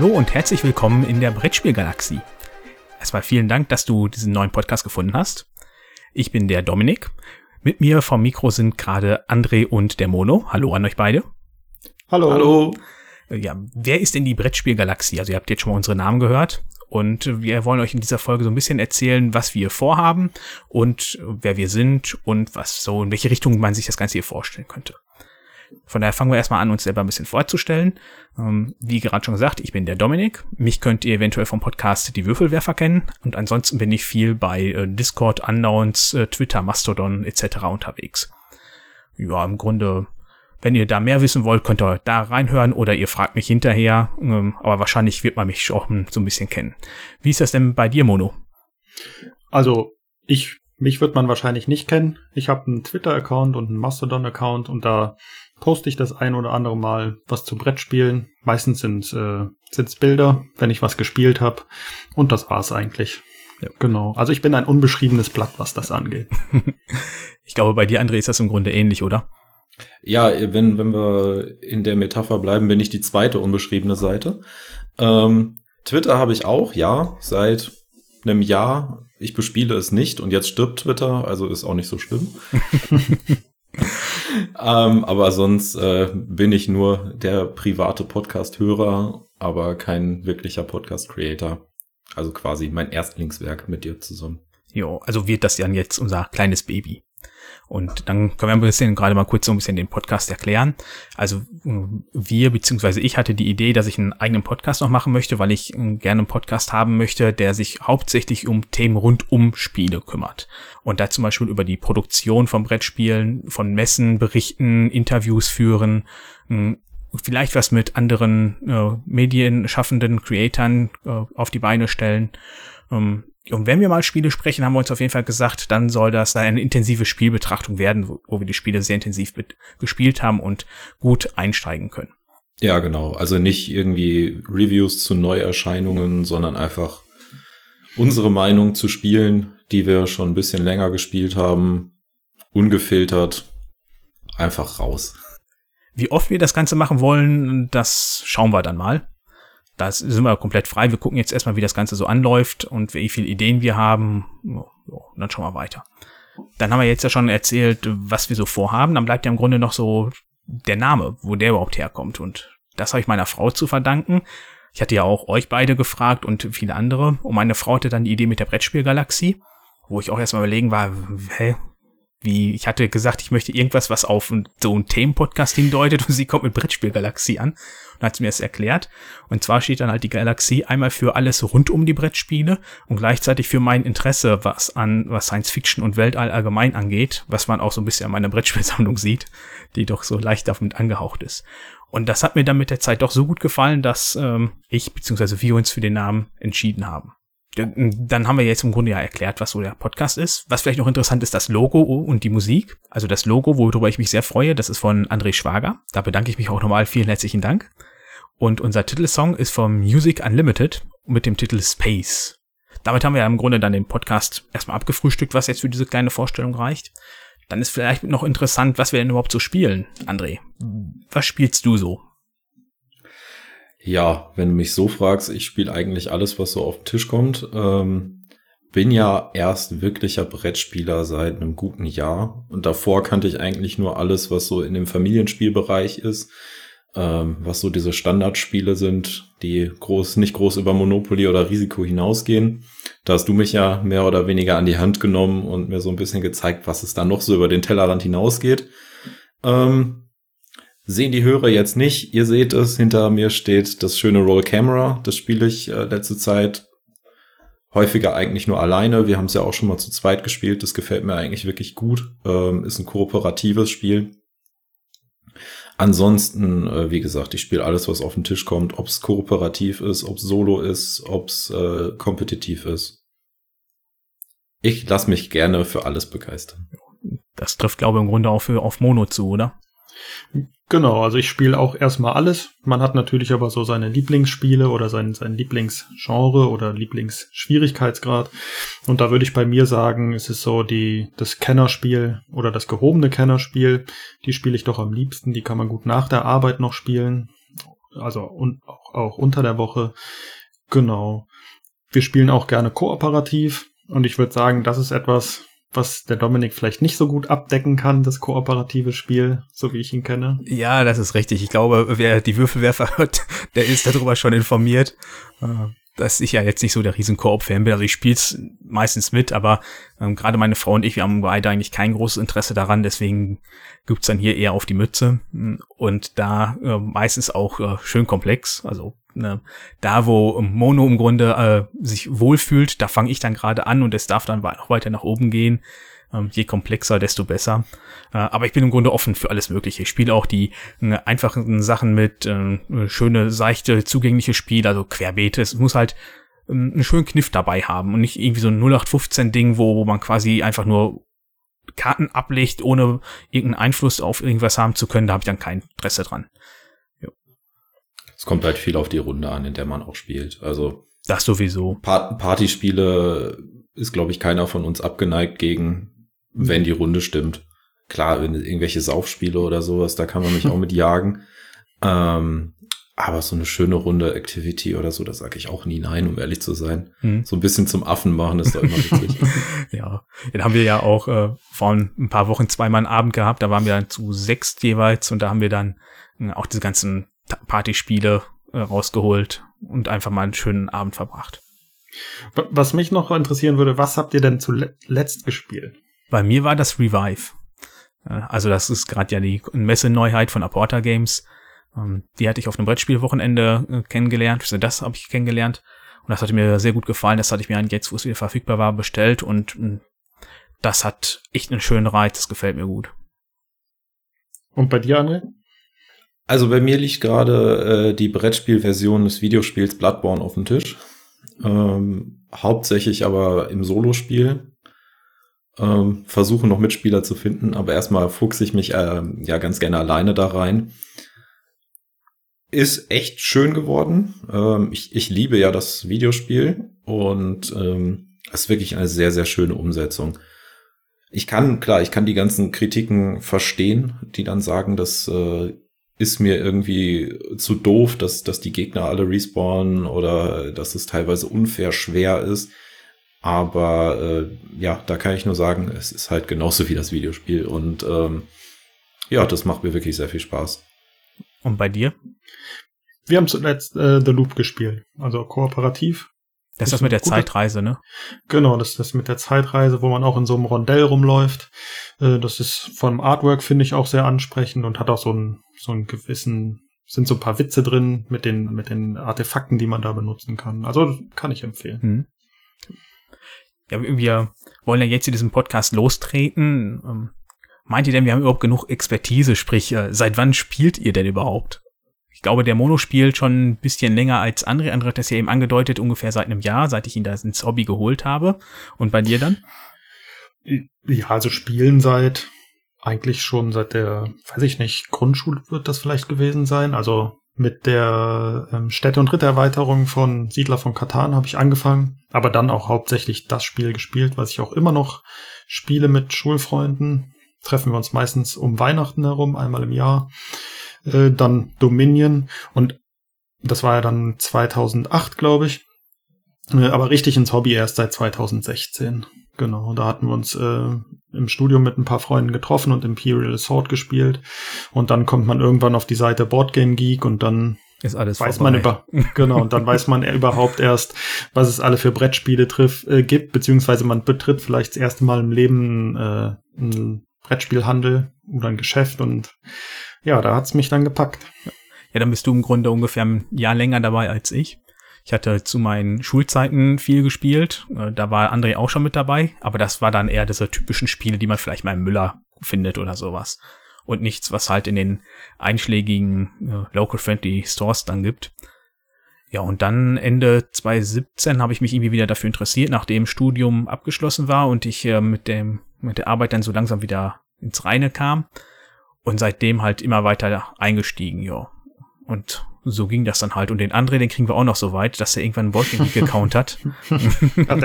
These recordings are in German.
Hallo und herzlich willkommen in der Brettspielgalaxie. Erstmal vielen Dank, dass du diesen neuen Podcast gefunden hast. Ich bin der Dominik. Mit mir vom Mikro sind gerade André und der Mono. Hallo an euch beide. Hallo. Hallo. Ja, wer ist in die Brettspielgalaxie? Also ihr habt jetzt schon mal unsere Namen gehört. Und wir wollen euch in dieser Folge so ein bisschen erzählen, was wir vorhaben und wer wir sind und was so, in welche Richtung man sich das Ganze hier vorstellen könnte. Von daher fangen wir erstmal an, uns selber ein bisschen vorzustellen. Ähm, wie gerade schon gesagt, ich bin der Dominik. Mich könnt ihr eventuell vom Podcast Die Würfelwerfer kennen. Und ansonsten bin ich viel bei äh, Discord, Unknowns, äh, Twitter, Mastodon etc. unterwegs. Ja, im Grunde, wenn ihr da mehr wissen wollt, könnt ihr da reinhören oder ihr fragt mich hinterher. Ähm, aber wahrscheinlich wird man mich schon so ein bisschen kennen. Wie ist das denn bei dir, Mono? Also, ich mich wird man wahrscheinlich nicht kennen. Ich habe einen Twitter-Account und einen Mastodon-Account und da poste ich das ein oder andere Mal was zu Brettspielen. Meistens sind äh, sind's Bilder, wenn ich was gespielt habe. Und das war's eigentlich. Ja. Genau. Also ich bin ein unbeschriebenes Blatt, was das angeht. ich glaube, bei dir, André, ist das im Grunde ähnlich, oder? Ja, wenn, wenn wir in der Metapher bleiben, bin ich die zweite unbeschriebene Seite. Ähm, Twitter habe ich auch, ja, seit einem Jahr. Ich bespiele es nicht und jetzt stirbt Twitter, also ist auch nicht so schlimm. ähm, aber sonst äh, bin ich nur der private Podcast-Hörer, aber kein wirklicher Podcast-Creator. Also quasi mein Erstlingswerk mit dir zusammen. Jo, also wird das dann jetzt unser kleines Baby. Und dann können wir ein bisschen gerade mal kurz so ein bisschen den Podcast erklären. Also wir beziehungsweise ich hatte die Idee, dass ich einen eigenen Podcast noch machen möchte, weil ich äh, gerne einen Podcast haben möchte, der sich hauptsächlich um Themen rund um Spiele kümmert. Und da zum Beispiel über die Produktion von Brettspielen, von Messen berichten, Interviews führen, vielleicht was mit anderen äh, Medienschaffenden, Creatoren äh, auf die Beine stellen. Ähm, und wenn wir mal Spiele sprechen, haben wir uns auf jeden Fall gesagt, dann soll das eine intensive Spielbetrachtung werden, wo, wo wir die Spiele sehr intensiv gespielt haben und gut einsteigen können. Ja, genau. Also nicht irgendwie Reviews zu Neuerscheinungen, sondern einfach unsere Meinung zu Spielen, die wir schon ein bisschen länger gespielt haben, ungefiltert, einfach raus. Wie oft wir das Ganze machen wollen, das schauen wir dann mal. Da sind wir komplett frei. Wir gucken jetzt erstmal, wie das Ganze so anläuft und wie viele Ideen wir haben. Und dann schauen wir weiter. Dann haben wir jetzt ja schon erzählt, was wir so vorhaben. Dann bleibt ja im Grunde noch so der Name, wo der überhaupt herkommt. Und das habe ich meiner Frau zu verdanken. Ich hatte ja auch euch beide gefragt und viele andere. Und meine Frau hatte dann die Idee mit der Brettspielgalaxie, wo ich auch erstmal überlegen war, hä, wie, ich hatte gesagt, ich möchte irgendwas, was auf so einen Themenpodcast hindeutet und sie kommt mit Brettspielgalaxie an und hat mir das erklärt. Und zwar steht dann halt die Galaxie einmal für alles rund um die Brettspiele und gleichzeitig für mein Interesse, was an, was Science Fiction und Weltall allgemein angeht, was man auch so ein bisschen an meiner Brettspielsammlung sieht, die doch so leicht damit angehaucht ist. Und das hat mir dann mit der Zeit doch so gut gefallen, dass ähm, ich bzw. wir uns für den Namen entschieden haben dann haben wir jetzt im Grunde ja erklärt, was so der Podcast ist. Was vielleicht noch interessant ist, das Logo und die Musik. Also das Logo, worüber ich mich sehr freue, das ist von André Schwager. Da bedanke ich mich auch nochmal. Vielen herzlichen Dank. Und unser Titelsong ist vom Music Unlimited mit dem Titel Space. Damit haben wir ja im Grunde dann den Podcast erstmal abgefrühstückt, was jetzt für diese kleine Vorstellung reicht. Dann ist vielleicht noch interessant, was wir denn überhaupt so spielen. André, was spielst du so? Ja, wenn du mich so fragst, ich spiele eigentlich alles, was so auf den Tisch kommt. Ähm, bin ja erst wirklicher Brettspieler seit einem guten Jahr und davor kannte ich eigentlich nur alles, was so in dem Familienspielbereich ist, ähm, was so diese Standardspiele sind, die groß, nicht groß über Monopoly oder Risiko hinausgehen. Da hast du mich ja mehr oder weniger an die Hand genommen und mir so ein bisschen gezeigt, was es da noch so über den Tellerrand hinausgeht. Ähm, Sehen die Hörer jetzt nicht. Ihr seht es, hinter mir steht das schöne Roll Camera. Das spiele ich äh, letzte Zeit häufiger eigentlich nur alleine. Wir haben es ja auch schon mal zu zweit gespielt. Das gefällt mir eigentlich wirklich gut. Ähm, ist ein kooperatives Spiel. Ansonsten, äh, wie gesagt, ich spiele alles, was auf den Tisch kommt, ob es kooperativ ist, ob es solo ist, ob es äh, kompetitiv ist. Ich lasse mich gerne für alles begeistern. Das trifft, glaube ich, im Grunde auch für auf Mono zu, oder? Genau, also ich spiele auch erstmal alles. Man hat natürlich aber so seine Lieblingsspiele oder sein, sein Lieblingsgenre oder Lieblingsschwierigkeitsgrad. Und da würde ich bei mir sagen, es ist so die, das Kennerspiel oder das gehobene Kennerspiel. Die spiele ich doch am liebsten. Die kann man gut nach der Arbeit noch spielen. also und auch, auch unter der Woche. Genau. Wir spielen auch gerne kooperativ und ich würde sagen, das ist etwas, was der Dominik vielleicht nicht so gut abdecken kann, das kooperative Spiel, so wie ich ihn kenne. Ja, das ist richtig. Ich glaube, wer die Würfelwerfer hört, der ist darüber schon informiert. Äh, dass ich ja jetzt nicht so der riesen Koop-Fan bin. Also ich spiele es meistens mit, aber ähm, gerade meine Frau und ich, wir haben beide eigentlich kein großes Interesse daran, deswegen gibt's dann hier eher auf die Mütze. Und da äh, meistens auch äh, schön komplex. Also ne, da, wo Mono im Grunde äh, sich wohlfühlt, da fange ich dann gerade an und es darf dann noch weiter nach oben gehen. Ähm, je komplexer, desto besser. Äh, aber ich bin im Grunde offen für alles Mögliche. Ich spiele auch die äh, einfachen Sachen mit, äh, schöne, seichte, zugängliche Spiele, also Querbeete. Es muss halt ähm, einen schönen Kniff dabei haben und nicht irgendwie so ein 0815-Ding, wo, wo man quasi einfach nur Karten ablegt, ohne irgendeinen Einfluss auf irgendwas haben zu können. Da habe ich dann kein Interesse dran. Es kommt halt viel auf die Runde an, in der man auch spielt. Also das sowieso. Partyspiele ist, glaube ich, keiner von uns abgeneigt gegen wenn die Runde stimmt. Klar, wenn irgendwelche Saufspiele oder sowas, da kann man mich auch mit jagen. Ähm, aber so eine schöne Runde Activity oder so, da sage ich auch nie nein, um ehrlich zu sein. Mhm. So ein bisschen zum Affen machen ist doch immer witzig. ja, den haben wir ja auch äh, vor ein paar Wochen zweimal einen Abend gehabt. Da waren wir dann zu sechs jeweils und da haben wir dann äh, auch diese ganzen Partyspiele äh, rausgeholt und einfach mal einen schönen Abend verbracht. Was mich noch interessieren würde, was habt ihr denn zuletzt gespielt? Bei mir war das Revive. Also das ist gerade ja die Messeneuheit von Aporta Games. Ähm, die hatte ich auf einem Brettspielwochenende äh, kennengelernt. Also das habe ich kennengelernt. Und das hatte mir sehr gut gefallen. Das hatte ich mir jetzt, wo es wieder verfügbar war, bestellt. Und hm, das hat echt einen schönen Reiz. Das gefällt mir gut. Und bei dir, André? Also bei mir liegt gerade äh, die Brettspielversion des Videospiels Bloodborne auf dem Tisch. Ähm, hauptsächlich aber im Solospiel ähm, versuche noch Mitspieler zu finden, aber erstmal fuchse ich mich äh, ja ganz gerne alleine da rein. Ist echt schön geworden. Ähm, ich, ich liebe ja das Videospiel und ähm, ist wirklich eine sehr, sehr schöne Umsetzung. Ich kann, klar, ich kann die ganzen Kritiken verstehen, die dann sagen, das äh, ist mir irgendwie zu doof, dass, dass die Gegner alle respawnen oder dass es teilweise unfair schwer ist. Aber äh, ja, da kann ich nur sagen, es ist halt genauso wie das Videospiel. Und ähm, ja, das macht mir wirklich sehr viel Spaß. Und bei dir? Wir haben zuletzt äh, The Loop gespielt, also kooperativ. Das ist das mit der Zeitreise, ne? Genau, das ist das mit der Zeitreise, wo man auch in so einem Rondell rumläuft. Äh, das ist vom Artwork, finde ich, auch sehr ansprechend und hat auch so einen, so einen gewissen, sind so ein paar Witze drin mit den, mit den Artefakten, die man da benutzen kann. Also kann ich empfehlen. Hm ja, wir wollen ja jetzt in diesem Podcast lostreten. Ähm, meint ihr denn, wir haben überhaupt genug Expertise? Sprich, äh, seit wann spielt ihr denn überhaupt? Ich glaube, der Mono spielt schon ein bisschen länger als andere. Andere hat das ja eben angedeutet, ungefähr seit einem Jahr, seit ich ihn da ins Hobby geholt habe. Und bei dir dann? Ja, also spielen seit eigentlich schon seit der, weiß ich nicht, Grundschule wird das vielleicht gewesen sein. Also mit der ähm, Städte- und Rittererweiterung von Siedler von Katan habe ich angefangen, aber dann auch hauptsächlich das Spiel gespielt, was ich auch immer noch spiele mit Schulfreunden. Treffen wir uns meistens um Weihnachten herum, einmal im Jahr. Äh, dann Dominion und das war ja dann 2008, glaube ich. Äh, aber richtig ins Hobby erst seit 2016. Genau, da hatten wir uns äh, im Studium mit ein paar Freunden getroffen und Imperial Assault gespielt. Und dann kommt man irgendwann auf die Seite Boardgame Geek und dann ist alles weiß vorbei. man über genau und dann weiß man überhaupt erst, was es alle für Brettspiele trifft, äh, gibt, beziehungsweise man betritt vielleicht das erste Mal im Leben äh, einen Brettspielhandel oder ein Geschäft und ja, da hat's mich dann gepackt. Ja, dann bist du im Grunde ungefähr ein Jahr länger dabei als ich. Ich hatte zu meinen Schulzeiten viel gespielt. Äh, da war André auch schon mit dabei, aber das war dann eher diese typischen Spiele, die man vielleicht mal im Müller findet oder sowas. Und nichts, was halt in den einschlägigen äh, Local-Friendly Stores dann gibt. Ja, und dann Ende 2017 habe ich mich irgendwie wieder dafür interessiert, nachdem Studium abgeschlossen war und ich äh, mit dem mit der Arbeit dann so langsam wieder ins Reine kam und seitdem halt immer weiter eingestiegen, ja. Und so ging das dann halt. Und den André, den kriegen wir auch noch so weit, dass er irgendwann einen Boardgame gecount hat. der,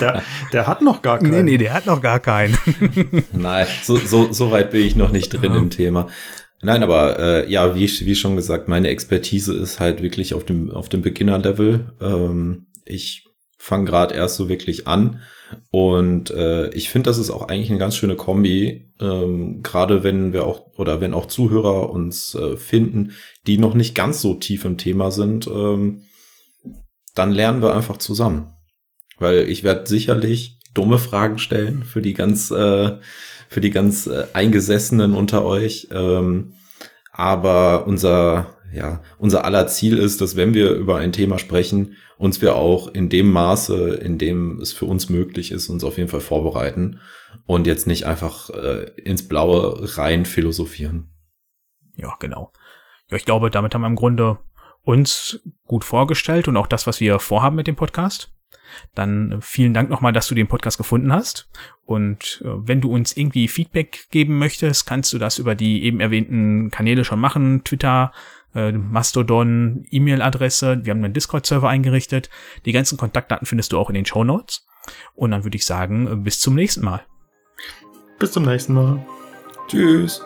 der, der, hat noch gar keinen. Nee, nee, der hat noch gar keinen. Nein, so, so, so weit bin ich noch nicht drin ja. im Thema. Nein, aber äh, ja, wie, wie schon gesagt, meine Expertise ist halt wirklich auf dem, auf dem Beginner-Level. Ähm, ich fange gerade erst so wirklich an. Und äh, ich finde, das ist auch eigentlich eine ganz schöne Kombi, ähm, gerade wenn wir auch oder wenn auch Zuhörer uns äh, finden, die noch nicht ganz so tief im Thema sind, ähm, dann lernen wir einfach zusammen. Weil ich werde sicherlich dumme Fragen stellen für die ganz, äh, für die ganz äh, Eingesessenen unter euch. Ähm, aber unser, ja, unser aller Ziel ist, dass wenn wir über ein Thema sprechen, uns wir auch in dem Maße, in dem es für uns möglich ist, uns auf jeden Fall vorbereiten und jetzt nicht einfach äh, ins Blaue rein philosophieren. Ja, genau. Ja, ich glaube, damit haben wir im Grunde uns gut vorgestellt und auch das, was wir vorhaben mit dem Podcast. Dann vielen Dank nochmal, dass du den Podcast gefunden hast. Und äh, wenn du uns irgendwie Feedback geben möchtest, kannst du das über die eben erwähnten Kanäle schon machen. Twitter, äh, Mastodon, E-Mail-Adresse. Wir haben einen Discord-Server eingerichtet. Die ganzen Kontaktdaten findest du auch in den Show Notes. Und dann würde ich sagen, bis zum nächsten Mal. Bis zum nächsten Mal. Tschüss.